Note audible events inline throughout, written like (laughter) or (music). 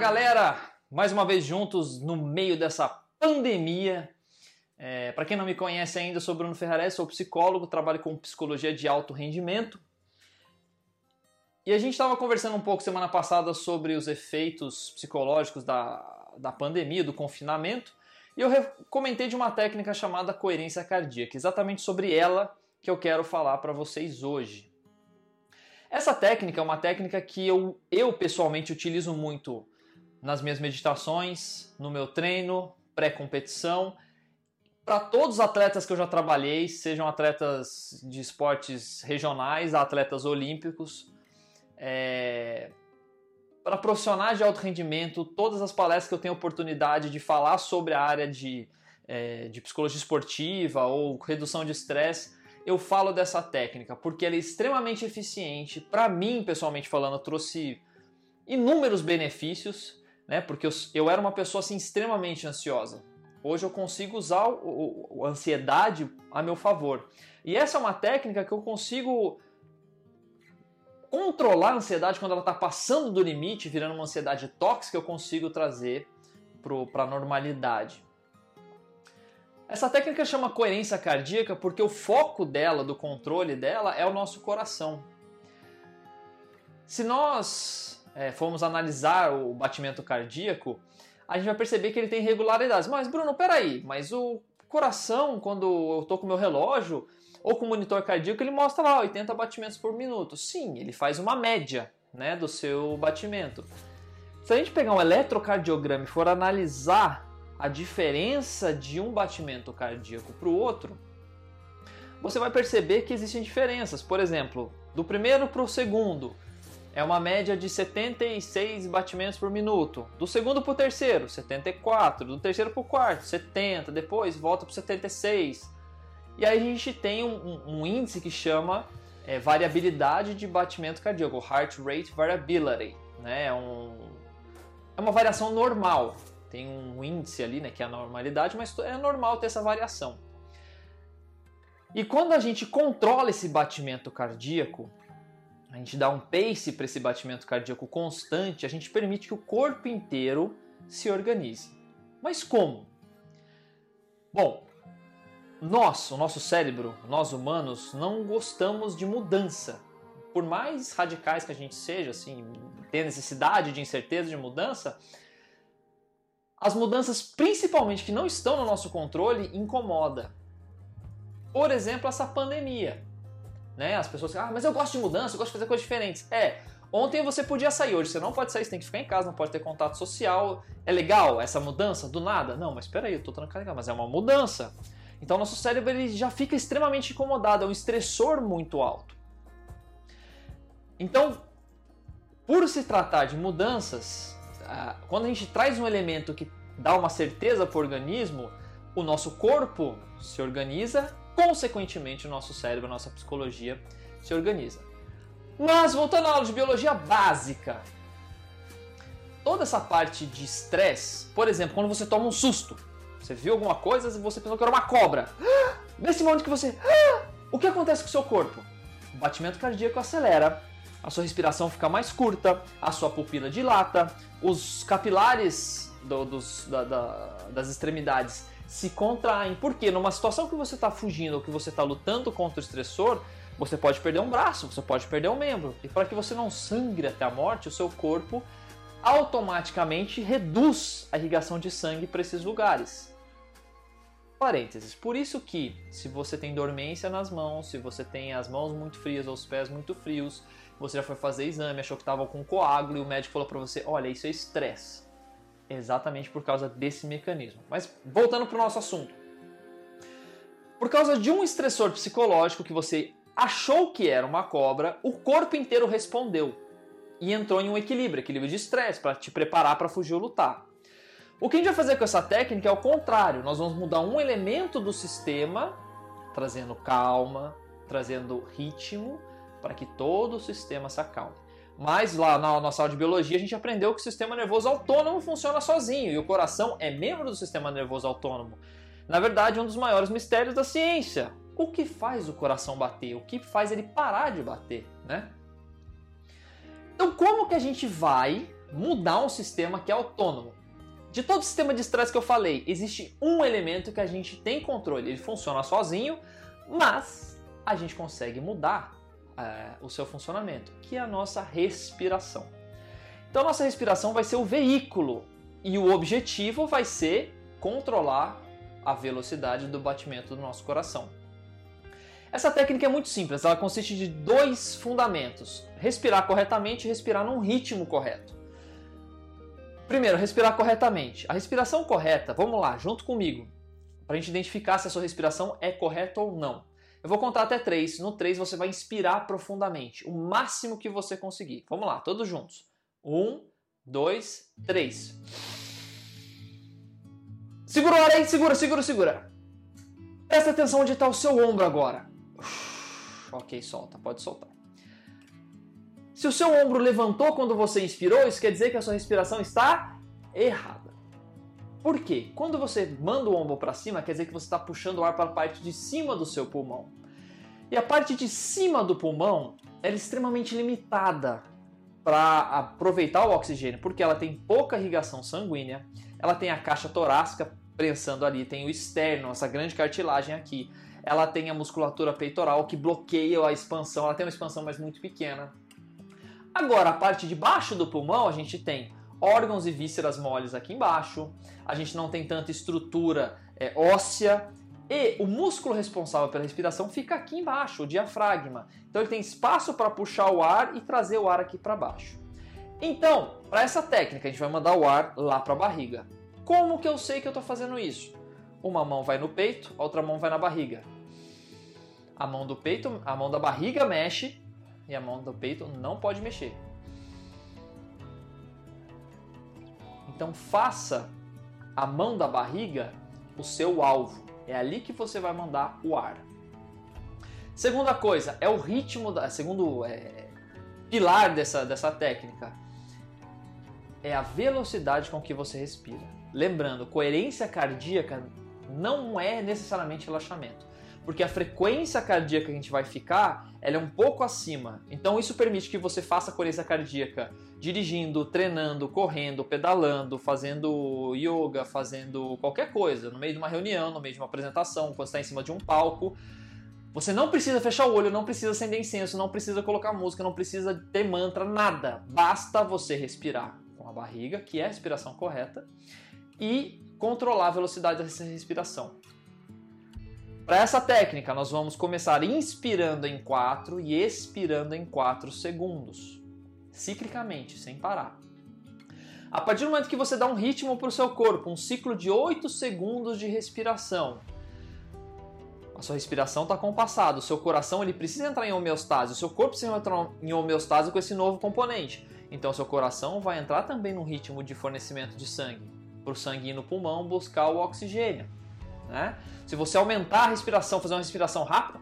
galera! Mais uma vez juntos no meio dessa pandemia. É, Para quem não me conhece ainda, eu sou Bruno Ferrarese, sou psicólogo, trabalho com psicologia de alto rendimento. E a gente estava conversando um pouco semana passada sobre os efeitos psicológicos da, da pandemia, do confinamento, e eu comentei de uma técnica chamada coerência cardíaca, exatamente sobre ela que eu quero falar para vocês hoje. Essa técnica é uma técnica que eu, eu pessoalmente utilizo muito nas minhas meditações, no meu treino, pré-competição. Para todos os atletas que eu já trabalhei, sejam atletas de esportes regionais, atletas olímpicos, é... para profissionais de alto rendimento, todas as palestras que eu tenho oportunidade de falar sobre a área de, é, de psicologia esportiva ou redução de estresse, eu falo dessa técnica porque ela é extremamente eficiente. Para mim, pessoalmente falando, trouxe inúmeros benefícios né? Porque eu, eu era uma pessoa assim extremamente ansiosa. Hoje eu consigo usar a ansiedade a meu favor. E essa é uma técnica que eu consigo controlar a ansiedade quando ela está passando do limite, virando uma ansiedade tóxica, eu consigo trazer para a normalidade. Essa técnica chama coerência cardíaca porque o foco dela, do controle dela, é o nosso coração. Se nós é, formos analisar o batimento cardíaco, a gente vai perceber que ele tem irregularidades. Mas, Bruno, peraí, mas o coração, quando eu estou com o meu relógio ou com o monitor cardíaco, ele mostra lá 80 batimentos por minuto. Sim, ele faz uma média né, do seu batimento. Se a gente pegar um eletrocardiograma e for analisar a diferença de um batimento cardíaco para o outro, você vai perceber que existem diferenças. Por exemplo, do primeiro para o segundo, é uma média de 76 batimentos por minuto. Do segundo para o terceiro, 74. Do terceiro para o quarto, 70. Depois volta para 76. E aí a gente tem um, um índice que chama é, variabilidade de batimento cardíaco, Heart Rate Variability. Né? É, um, é uma variação normal. Tem um índice ali, né, que é a normalidade, mas é normal ter essa variação. E quando a gente controla esse batimento cardíaco, a gente dá um pace para esse batimento cardíaco constante, a gente permite que o corpo inteiro se organize. Mas como? Bom, nós, o nosso cérebro, nós humanos, não gostamos de mudança. Por mais radicais que a gente seja, assim, ter necessidade de incerteza de mudança, as mudanças, principalmente que não estão no nosso controle, incomoda. Por exemplo, essa pandemia. Né? As pessoas ah, mas eu gosto de mudança, eu gosto de fazer coisas diferentes. É, ontem você podia sair, hoje você não pode sair, você tem que ficar em casa, não pode ter contato social. É legal essa mudança do nada? Não, mas espera aí, eu tô trancado, mas é uma mudança. Então nosso cérebro ele já fica extremamente incomodado, é um estressor muito alto. Então, por se tratar de mudanças, ah, quando a gente traz um elemento que dá uma certeza para o organismo, o nosso corpo se organiza consequentemente o nosso cérebro, a nossa psicologia se organiza. Mas voltando à aula de biologia básica, toda essa parte de estresse, por exemplo, quando você toma um susto, você viu alguma coisa e você pensou que era uma cobra. (gasps) Nesse momento que você. (gasps) O que acontece com o seu corpo? O batimento cardíaco acelera, a sua respiração fica mais curta, a sua pupila dilata, os capilares do, dos, da, da, das extremidades se contraem. Porque numa situação que você está fugindo ou que você está lutando contra o estressor, você pode perder um braço, você pode perder um membro. E para que você não sangre até a morte, o seu corpo automaticamente reduz a irrigação de sangue para esses lugares. Parênteses. Por isso que, se você tem dormência nas mãos, se você tem as mãos muito frias ou os pés muito frios, você já foi fazer exame, achou que estava com coágulo e o médico falou para você: olha, isso é estresse exatamente por causa desse mecanismo. Mas voltando para o nosso assunto. Por causa de um estressor psicológico que você achou que era uma cobra, o corpo inteiro respondeu e entrou em um equilíbrio, equilíbrio de estresse, para te preparar para fugir ou lutar. O que a gente vai fazer com essa técnica é o contrário, nós vamos mudar um elemento do sistema, trazendo calma, trazendo ritmo, para que todo o sistema se acalme. Mas lá na nossa aula de biologia a gente aprendeu que o sistema nervoso autônomo funciona sozinho e o coração é membro do sistema nervoso autônomo. Na verdade, um dos maiores mistérios da ciência. O que faz o coração bater? O que faz ele parar de bater, né? Então, como que a gente vai mudar um sistema que é autônomo. De todo o sistema de estresse que eu falei, existe um elemento que a gente tem controle. Ele funciona sozinho, mas a gente consegue mudar é, o seu funcionamento, que é a nossa respiração. Então, nossa respiração vai ser o veículo e o objetivo vai ser controlar a velocidade do batimento do nosso coração. Essa técnica é muito simples, ela consiste de dois fundamentos: respirar corretamente e respirar num ritmo correto. Primeiro, respirar corretamente. A respiração correta, vamos lá, junto comigo, para a gente identificar se a sua respiração é correta ou não. Eu vou contar até três. No três você vai inspirar profundamente, o máximo que você conseguir. Vamos lá, todos juntos. Um, dois, três. Segura o ar aí, segura, segura, segura. Presta atenção onde está o seu ombro agora. Ok, solta, pode soltar. Se o seu ombro levantou quando você inspirou, isso quer dizer que a sua respiração está errada. Por quê? Quando você manda o ombro para cima, quer dizer que você está puxando o ar para a parte de cima do seu pulmão. E a parte de cima do pulmão é extremamente limitada para aproveitar o oxigênio, porque ela tem pouca irrigação sanguínea, ela tem a caixa torácica prensando ali, tem o externo, essa grande cartilagem aqui. Ela tem a musculatura peitoral que bloqueia a expansão, ela tem uma expansão mas muito pequena. Agora, a parte de baixo do pulmão, a gente tem órgãos e vísceras moles aqui embaixo, a gente não tem tanta estrutura é, óssea, e o músculo responsável pela respiração fica aqui embaixo, o diafragma. Então ele tem espaço para puxar o ar e trazer o ar aqui para baixo. Então, para essa técnica, a gente vai mandar o ar lá para a barriga. Como que eu sei que eu estou fazendo isso? Uma mão vai no peito, a outra mão vai na barriga. A mão do peito, a mão da barriga mexe e a mão do peito não pode mexer. Então faça a mão da barriga o seu alvo. É ali que você vai mandar o ar. Segunda coisa é o ritmo da segundo é, pilar dessa, dessa técnica é a velocidade com que você respira. Lembrando, coerência cardíaca não é necessariamente relaxamento, porque a frequência cardíaca que a gente vai ficar, ela é um pouco acima. Então isso permite que você faça coerência cardíaca dirigindo, treinando, correndo, pedalando, fazendo yoga, fazendo qualquer coisa, no meio de uma reunião, no meio de uma apresentação, quando está em cima de um palco. Você não precisa fechar o olho, não precisa acender incenso, não precisa colocar música, não precisa ter mantra, nada. Basta você respirar com a barriga, que é a respiração correta, e controlar a velocidade dessa respiração. Para essa técnica, nós vamos começar inspirando em 4 e expirando em 4 segundos ciclicamente, sem parar. A partir do momento que você dá um ritmo para o seu corpo, um ciclo de 8 segundos de respiração, a sua respiração está compassada, o seu coração ele precisa entrar em homeostase, o seu corpo precisa entrar em homeostase com esse novo componente. Então, seu coração vai entrar também num ritmo de fornecimento de sangue, para o sangue ir no pulmão buscar o oxigênio. Né? Se você aumentar a respiração, fazer uma respiração rápida,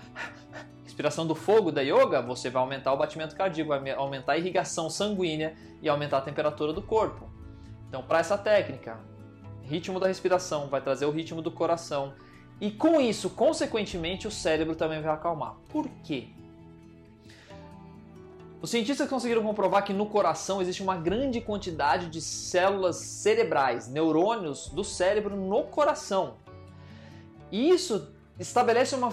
(laughs) respiração do fogo da yoga, você vai aumentar o batimento cardíaco, vai aumentar a irrigação sanguínea e aumentar a temperatura do corpo. Então, para essa técnica, ritmo da respiração vai trazer o ritmo do coração e com isso, consequentemente, o cérebro também vai acalmar. Por quê? Os cientistas conseguiram comprovar que no coração existe uma grande quantidade de células cerebrais, neurônios do cérebro no coração. E isso estabelece uma,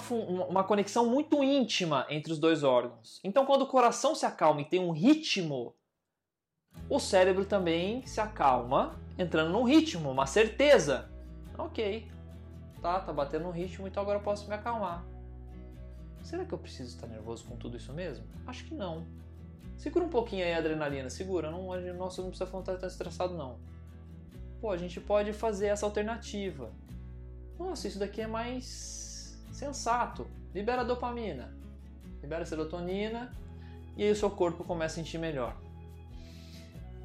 uma conexão muito íntima entre os dois órgãos. Então, quando o coração se acalma e tem um ritmo, o cérebro também se acalma, entrando num ritmo, uma certeza. Ok, tá, tá batendo um ritmo, então agora eu posso me acalmar. Será que eu preciso estar nervoso com tudo isso mesmo? Acho que não. Segura um pouquinho aí a adrenalina, segura. Não, nossa, não precisa estar tão estressado não. Pô, a gente pode fazer essa alternativa. Nossa, isso daqui é mais sensato, libera dopamina, libera serotonina e aí o seu corpo começa a sentir melhor.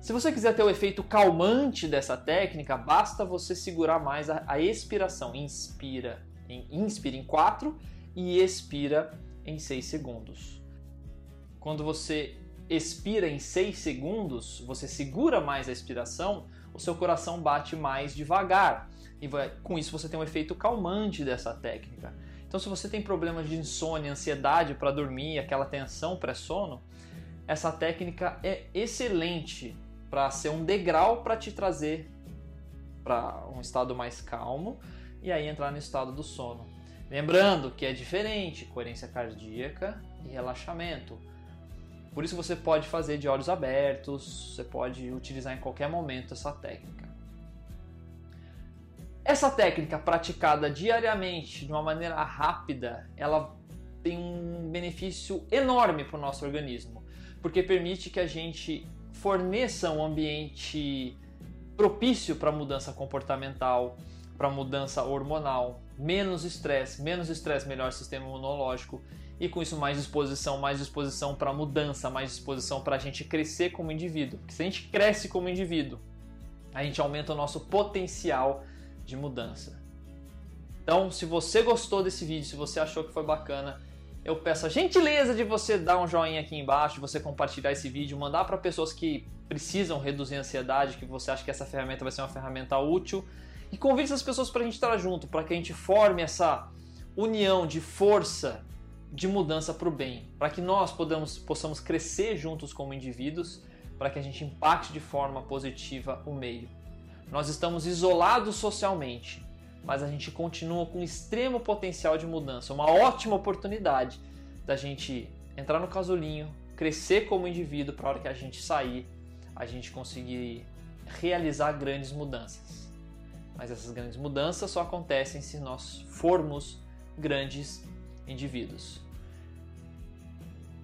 Se você quiser ter o efeito calmante dessa técnica, basta você segurar mais a, a expiração. Inspira em, inspira em 4 e expira em 6 segundos. Quando você expira em 6 segundos, você segura mais a expiração, o seu coração bate mais devagar. E vai, com isso você tem um efeito calmante dessa técnica. Então, se você tem problemas de insônia, ansiedade para dormir, aquela tensão pré-sono, essa técnica é excelente para ser um degrau para te trazer para um estado mais calmo e aí entrar no estado do sono. Lembrando que é diferente coerência cardíaca e relaxamento. Por isso você pode fazer de olhos abertos, você pode utilizar em qualquer momento essa técnica. Essa técnica praticada diariamente de uma maneira rápida, ela tem um benefício enorme para o nosso organismo, porque permite que a gente forneça um ambiente propício para mudança comportamental, para mudança hormonal, menos estresse, menos estresse, melhor sistema imunológico e com isso mais disposição, mais disposição para mudança, mais disposição para a gente crescer como indivíduo. Porque se a gente cresce como indivíduo, a gente aumenta o nosso potencial de mudança. Então, se você gostou desse vídeo, se você achou que foi bacana, eu peço a gentileza de você dar um joinha aqui embaixo, você compartilhar esse vídeo, mandar para pessoas que precisam reduzir a ansiedade, que você acha que essa ferramenta vai ser uma ferramenta útil. E convide essas pessoas para a gente estar junto, para que a gente forme essa união de força de mudança para o bem, para que nós podamos, possamos crescer juntos como indivíduos, para que a gente impacte de forma positiva o meio. Nós estamos isolados socialmente, mas a gente continua com extremo potencial de mudança, uma ótima oportunidade da gente entrar no casulinho, crescer como indivíduo para a hora que a gente sair, a gente conseguir realizar grandes mudanças. Mas essas grandes mudanças só acontecem se nós formos grandes indivíduos.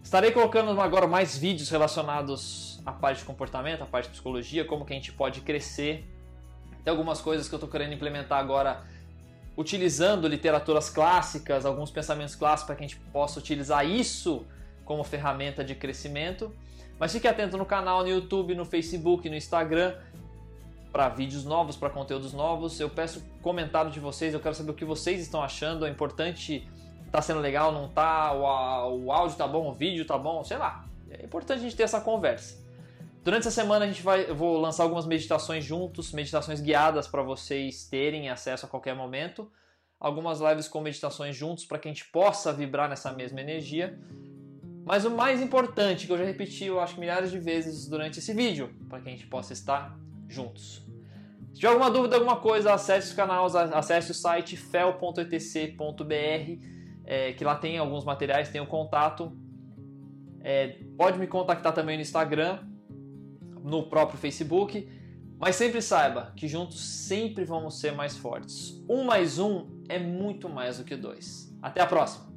Estarei colocando agora mais vídeos relacionados à parte de comportamento, à parte de psicologia, como que a gente pode crescer tem algumas coisas que eu estou querendo implementar agora utilizando literaturas clássicas, alguns pensamentos clássicos para que a gente possa utilizar isso como ferramenta de crescimento. Mas fique atento no canal, no YouTube, no Facebook, no Instagram para vídeos novos, para conteúdos novos. Eu peço comentário de vocês, eu quero saber o que vocês estão achando. É importante, tá sendo legal, não tá? O, o áudio tá bom, o vídeo tá bom, sei lá. É importante a gente ter essa conversa. Durante essa semana a gente vai, eu vou lançar algumas meditações juntos, meditações guiadas para vocês terem acesso a qualquer momento. Algumas lives com meditações juntos para que a gente possa vibrar nessa mesma energia. Mas o mais importante, que eu já repeti, eu acho milhares de vezes durante esse vídeo, para que a gente possa estar juntos. Se tiver alguma dúvida, alguma coisa, acesse os canais, acesse o site fel.etc.br, é, que lá tem alguns materiais, tem o contato. É, pode me contactar também no Instagram, no próprio Facebook. Mas sempre saiba que juntos sempre vamos ser mais fortes. Um mais um é muito mais do que dois. Até a próxima!